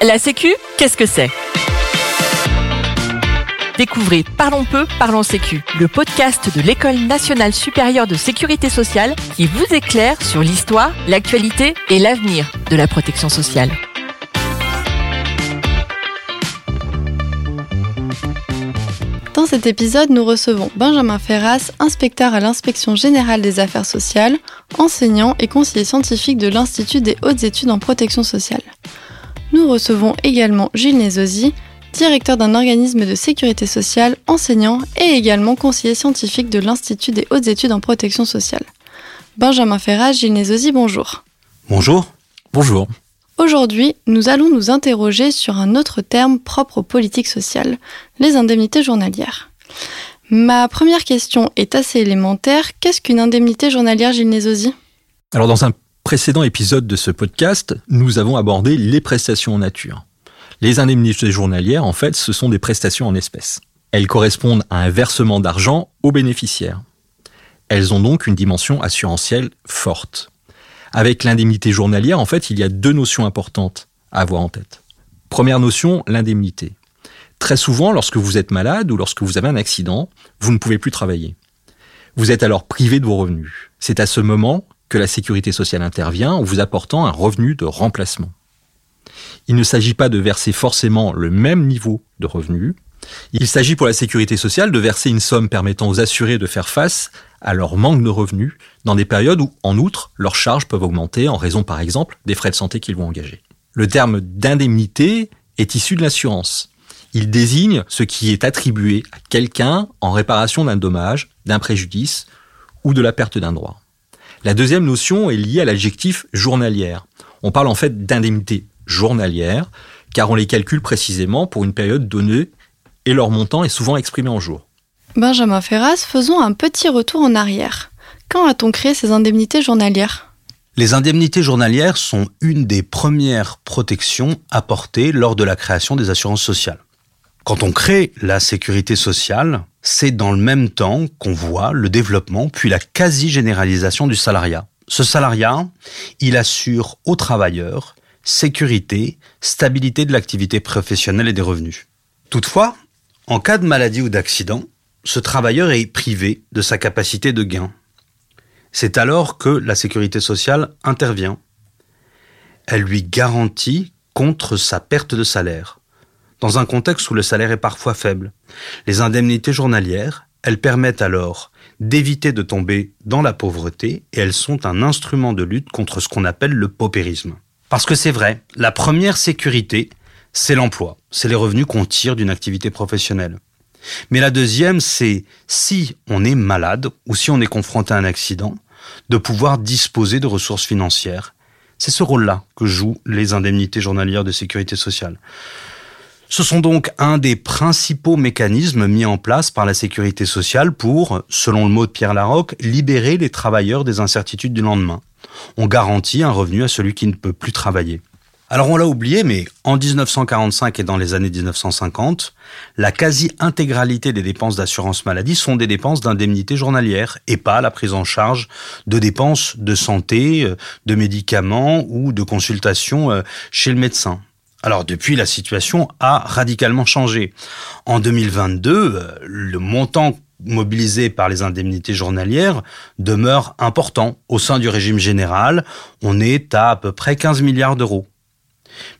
La Sécu, qu'est-ce que c'est? Découvrez Parlons peu, parlons Sécu, le podcast de l'École nationale supérieure de sécurité sociale qui vous éclaire sur l'histoire, l'actualité et l'avenir de la protection sociale. Dans cet épisode, nous recevons Benjamin Ferras, inspecteur à l'inspection générale des affaires sociales, enseignant et conseiller scientifique de l'Institut des hautes études en protection sociale. Nous recevons également Gilles Nézosi, directeur d'un organisme de sécurité sociale, enseignant et également conseiller scientifique de l'Institut des hautes études en protection sociale. Benjamin Ferras, Gilles Nézosi, bonjour. Bonjour. Bonjour. Aujourd'hui, nous allons nous interroger sur un autre terme propre aux politiques sociales, les indemnités journalières. Ma première question est assez élémentaire. Qu'est-ce qu'une indemnité journalière, Gilles Nézosi? Alors, dans un précédent épisode de ce podcast, nous avons abordé les prestations en nature. Les indemnités journalières, en fait, ce sont des prestations en espèces. Elles correspondent à un versement d'argent aux bénéficiaires. Elles ont donc une dimension assurantielle forte. Avec l'indemnité journalière, en fait, il y a deux notions importantes à avoir en tête. Première notion, l'indemnité. Très souvent, lorsque vous êtes malade ou lorsque vous avez un accident, vous ne pouvez plus travailler. Vous êtes alors privé de vos revenus. C'est à ce moment que la sécurité sociale intervient en vous apportant un revenu de remplacement. Il ne s'agit pas de verser forcément le même niveau de revenu. Il s'agit pour la sécurité sociale de verser une somme permettant aux assurés de faire face à leur manque de revenus dans des périodes où, en outre, leurs charges peuvent augmenter en raison, par exemple, des frais de santé qu'ils vont engager. Le terme d'indemnité est issu de l'assurance. Il désigne ce qui est attribué à quelqu'un en réparation d'un dommage, d'un préjudice ou de la perte d'un droit. La deuxième notion est liée à l'adjectif journalière. On parle en fait d'indemnité journalière car on les calcule précisément pour une période donnée et leur montant est souvent exprimé en jours. Benjamin Ferras, faisons un petit retour en arrière. Quand a-t-on créé ces indemnités journalières? Les indemnités journalières sont une des premières protections apportées lors de la création des assurances sociales. Quand on crée la sécurité sociale, c'est dans le même temps qu'on voit le développement puis la quasi-généralisation du salariat. Ce salariat, il assure aux travailleurs sécurité, stabilité de l'activité professionnelle et des revenus. Toutefois, en cas de maladie ou d'accident, ce travailleur est privé de sa capacité de gain. C'est alors que la sécurité sociale intervient. Elle lui garantit contre sa perte de salaire. Dans un contexte où le salaire est parfois faible, les indemnités journalières, elles permettent alors d'éviter de tomber dans la pauvreté et elles sont un instrument de lutte contre ce qu'on appelle le paupérisme. Parce que c'est vrai, la première sécurité, c'est l'emploi, c'est les revenus qu'on tire d'une activité professionnelle. Mais la deuxième, c'est si on est malade ou si on est confronté à un accident, de pouvoir disposer de ressources financières. C'est ce rôle-là que jouent les indemnités journalières de sécurité sociale. Ce sont donc un des principaux mécanismes mis en place par la sécurité sociale pour, selon le mot de Pierre Larocque, libérer les travailleurs des incertitudes du lendemain. On garantit un revenu à celui qui ne peut plus travailler. Alors on l'a oublié, mais en 1945 et dans les années 1950, la quasi-intégralité des dépenses d'assurance maladie sont des dépenses d'indemnité journalière et pas la prise en charge de dépenses de santé, euh, de médicaments ou de consultations euh, chez le médecin. Alors depuis, la situation a radicalement changé. En 2022, euh, le montant mobilisé par les indemnités journalières demeure important. Au sein du régime général, on est à à peu près 15 milliards d'euros.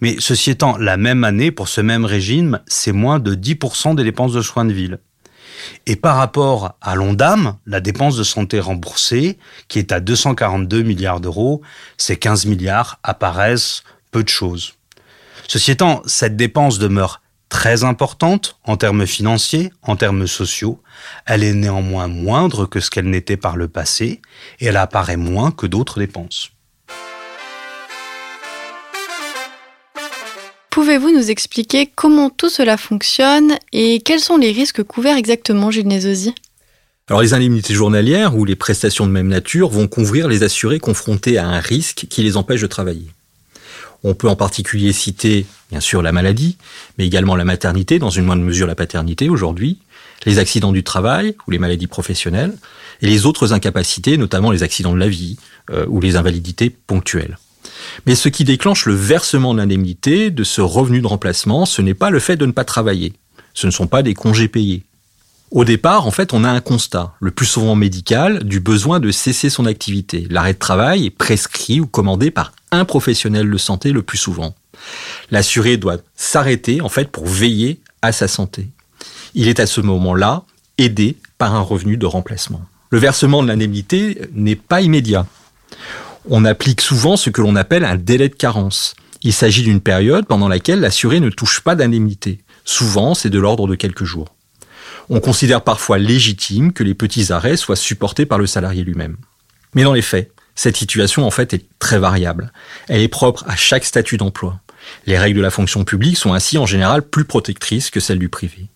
Mais ceci étant, la même année, pour ce même régime, c'est moins de 10% des dépenses de soins de ville. Et par rapport à l'ONDAM, la dépense de santé remboursée, qui est à 242 milliards d'euros, ces 15 milliards apparaissent peu de choses. Ceci étant, cette dépense demeure très importante en termes financiers, en termes sociaux. Elle est néanmoins moindre que ce qu'elle n'était par le passé et elle apparaît moins que d'autres dépenses. Pouvez-vous nous expliquer comment tout cela fonctionne et quels sont les risques couverts exactement, Gilles Nézosi alors les indemnités journalières ou les prestations de même nature vont couvrir les assurés confrontés à un risque qui les empêche de travailler. On peut en particulier citer, bien sûr, la maladie, mais également la maternité, dans une moindre mesure la paternité aujourd'hui, les accidents du travail ou les maladies professionnelles, et les autres incapacités, notamment les accidents de la vie euh, ou les invalidités ponctuelles. Mais ce qui déclenche le versement de l'indemnité de ce revenu de remplacement, ce n'est pas le fait de ne pas travailler. Ce ne sont pas des congés payés. Au départ, en fait, on a un constat, le plus souvent médical, du besoin de cesser son activité. L'arrêt de travail est prescrit ou commandé par un professionnel de santé le plus souvent. L'assuré doit s'arrêter, en fait, pour veiller à sa santé. Il est à ce moment-là aidé par un revenu de remplacement. Le versement de l'indemnité n'est pas immédiat. On applique souvent ce que l'on appelle un délai de carence. Il s'agit d'une période pendant laquelle l'assuré ne touche pas d'indemnité. Souvent, c'est de l'ordre de quelques jours. On considère parfois légitime que les petits arrêts soient supportés par le salarié lui-même. Mais dans les faits, cette situation en fait est très variable. Elle est propre à chaque statut d'emploi. Les règles de la fonction publique sont ainsi en général plus protectrices que celles du privé.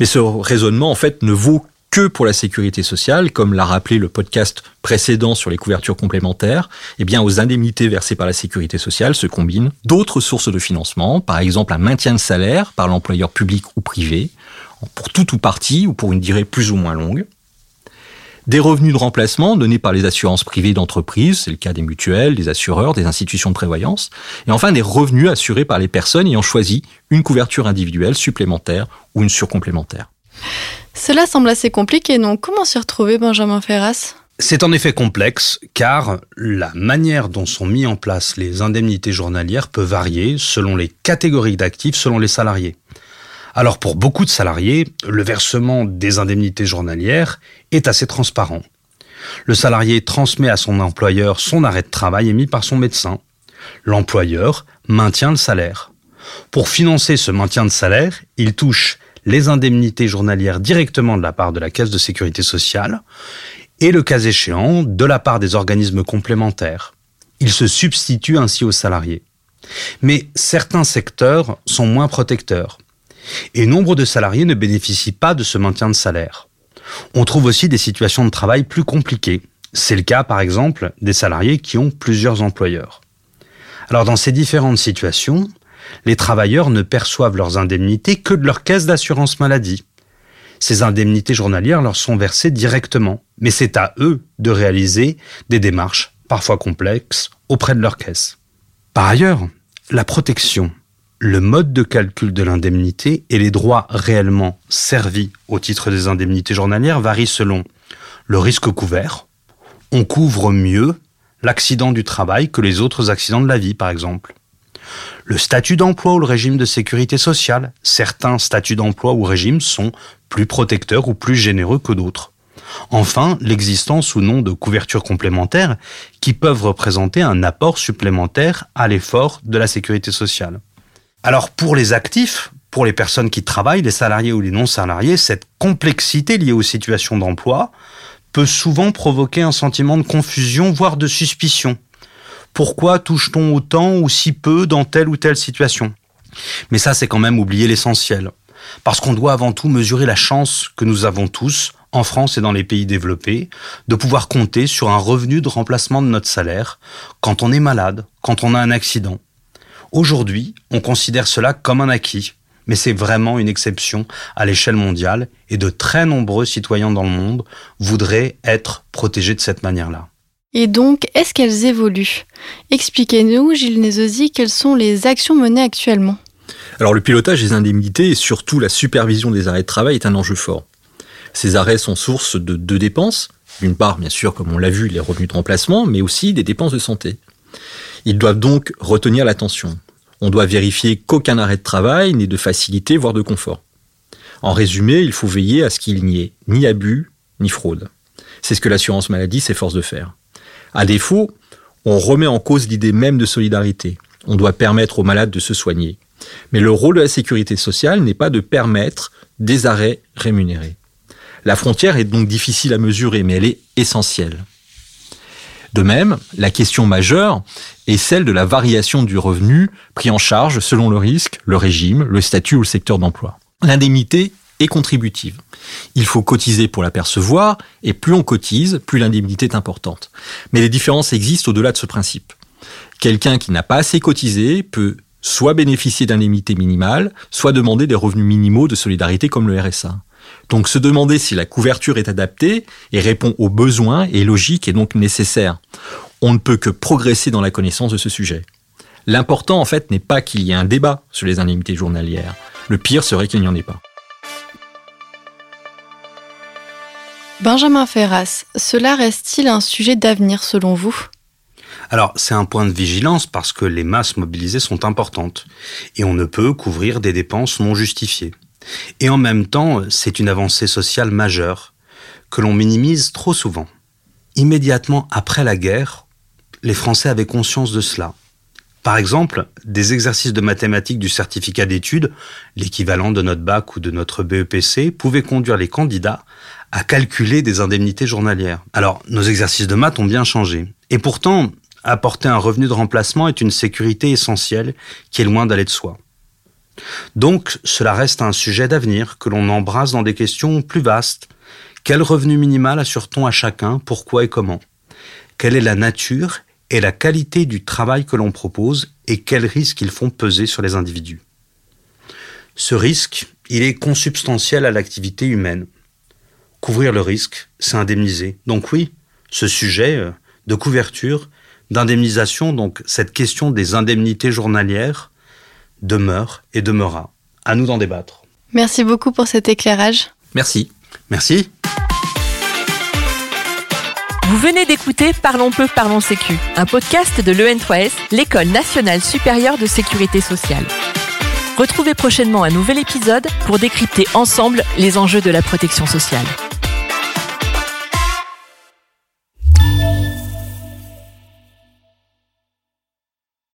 Mais ce raisonnement en fait ne vaut que pour la sécurité sociale, comme l'a rappelé le podcast précédent sur les couvertures complémentaires, eh bien aux indemnités versées par la sécurité sociale se combinent d'autres sources de financement, par exemple un maintien de salaire par l'employeur public ou privé, pour tout ou partie ou pour une durée plus ou moins longue, des revenus de remplacement donnés par les assurances privées d'entreprise, c'est le cas des mutuelles, des assureurs, des institutions de prévoyance, et enfin des revenus assurés par les personnes ayant choisi une couverture individuelle supplémentaire ou une surcomplémentaire. Cela semble assez compliqué, non? Comment s'y retrouver, Benjamin Ferras? C'est en effet complexe car la manière dont sont mis en place les indemnités journalières peut varier selon les catégories d'actifs, selon les salariés. Alors pour beaucoup de salariés, le versement des indemnités journalières est assez transparent. Le salarié transmet à son employeur son arrêt de travail émis par son médecin. L'employeur maintient le salaire. Pour financer ce maintien de salaire, il touche les indemnités journalières directement de la part de la Caisse de sécurité sociale et le cas échéant de la part des organismes complémentaires. Il se substitue ainsi aux salariés. Mais certains secteurs sont moins protecteurs et nombre de salariés ne bénéficient pas de ce maintien de salaire. On trouve aussi des situations de travail plus compliquées. C'est le cas, par exemple, des salariés qui ont plusieurs employeurs. Alors, dans ces différentes situations, les travailleurs ne perçoivent leurs indemnités que de leur caisse d'assurance maladie. Ces indemnités journalières leur sont versées directement, mais c'est à eux de réaliser des démarches, parfois complexes, auprès de leur caisse. Par ailleurs, la protection le mode de calcul de l'indemnité et les droits réellement servis au titre des indemnités journalières varient selon le risque couvert. On couvre mieux l'accident du travail que les autres accidents de la vie, par exemple. Le statut d'emploi ou le régime de sécurité sociale. Certains statuts d'emploi ou régimes sont plus protecteurs ou plus généreux que d'autres. Enfin, l'existence ou non de couvertures complémentaires qui peuvent représenter un apport supplémentaire à l'effort de la sécurité sociale. Alors pour les actifs, pour les personnes qui travaillent, les salariés ou les non-salariés, cette complexité liée aux situations d'emploi peut souvent provoquer un sentiment de confusion, voire de suspicion. Pourquoi touche-t-on autant ou si peu dans telle ou telle situation? Mais ça, c'est quand même oublier l'essentiel. Parce qu'on doit avant tout mesurer la chance que nous avons tous, en France et dans les pays développés, de pouvoir compter sur un revenu de remplacement de notre salaire quand on est malade, quand on a un accident, Aujourd'hui, on considère cela comme un acquis, mais c'est vraiment une exception à l'échelle mondiale et de très nombreux citoyens dans le monde voudraient être protégés de cette manière-là. Et donc, est-ce qu'elles évoluent? Expliquez-nous, Gilles Nézosi, quelles sont les actions menées actuellement? Alors, le pilotage des indemnités et surtout la supervision des arrêts de travail est un enjeu fort. Ces arrêts sont source de deux dépenses. D'une part, bien sûr, comme on l'a vu, les revenus de remplacement, mais aussi des dépenses de santé. Ils doivent donc retenir l'attention. On doit vérifier qu'aucun arrêt de travail n'est de facilité, voire de confort. En résumé, il faut veiller à ce qu'il n'y ait ni abus, ni fraude. C'est ce que l'assurance maladie s'efforce de faire. À défaut, on remet en cause l'idée même de solidarité. On doit permettre aux malades de se soigner. Mais le rôle de la sécurité sociale n'est pas de permettre des arrêts rémunérés. La frontière est donc difficile à mesurer, mais elle est essentielle. De même, la question majeure est celle de la variation du revenu pris en charge selon le risque, le régime, le statut ou le secteur d'emploi. L'indemnité est contributive. Il faut cotiser pour la percevoir, et plus on cotise, plus l'indemnité est importante. Mais les différences existent au-delà de ce principe. Quelqu'un qui n'a pas assez cotisé peut soit bénéficier d'indemnité minimale, soit demander des revenus minimaux de solidarité comme le RSA. Donc se demander si la couverture est adaptée et répond aux besoins est logique et donc nécessaire. on ne peut que progresser dans la connaissance de ce sujet. L'important, en fait, n'est pas qu'il y ait un débat sur les indemnités journalières. Le pire serait qu'il n'y en ait pas. Benjamin Ferras, cela reste-t-il un sujet d'avenir selon vous? Alors, c'est un point de vigilance parce que les masses mobilisées sont importantes et on ne peut couvrir des dépenses non justifiées. Et en même temps, c'est une avancée sociale majeure que l'on minimise trop souvent. Immédiatement après la guerre, les Français avaient conscience de cela. Par exemple, des exercices de mathématiques du certificat d'études, l'équivalent de notre bac ou de notre BEPC, pouvaient conduire les candidats à calculer des indemnités journalières. Alors, nos exercices de maths ont bien changé. Et pourtant, apporter un revenu de remplacement est une sécurité essentielle qui est loin d'aller de soi. Donc, cela reste un sujet d'avenir que l'on embrasse dans des questions plus vastes. Quel revenu minimal assure-t-on à chacun? Pourquoi et comment? Quelle est la nature et la qualité du travail que l'on propose et quels risques ils font peser sur les individus? Ce risque, il est consubstantiel à l'activité humaine. Couvrir le risque, c'est indemniser. Donc oui, ce sujet euh, de couverture, d'indemnisation, donc cette question des indemnités journalières, demeure et demeurera. À nous d'en débattre. Merci beaucoup pour cet éclairage. Merci. Merci. Vous venez d'écouter Parlons peu, parlons sécu, un podcast de l'EN3S, l'École nationale supérieure de sécurité sociale. Retrouvez prochainement un nouvel épisode pour décrypter ensemble les enjeux de la protection sociale.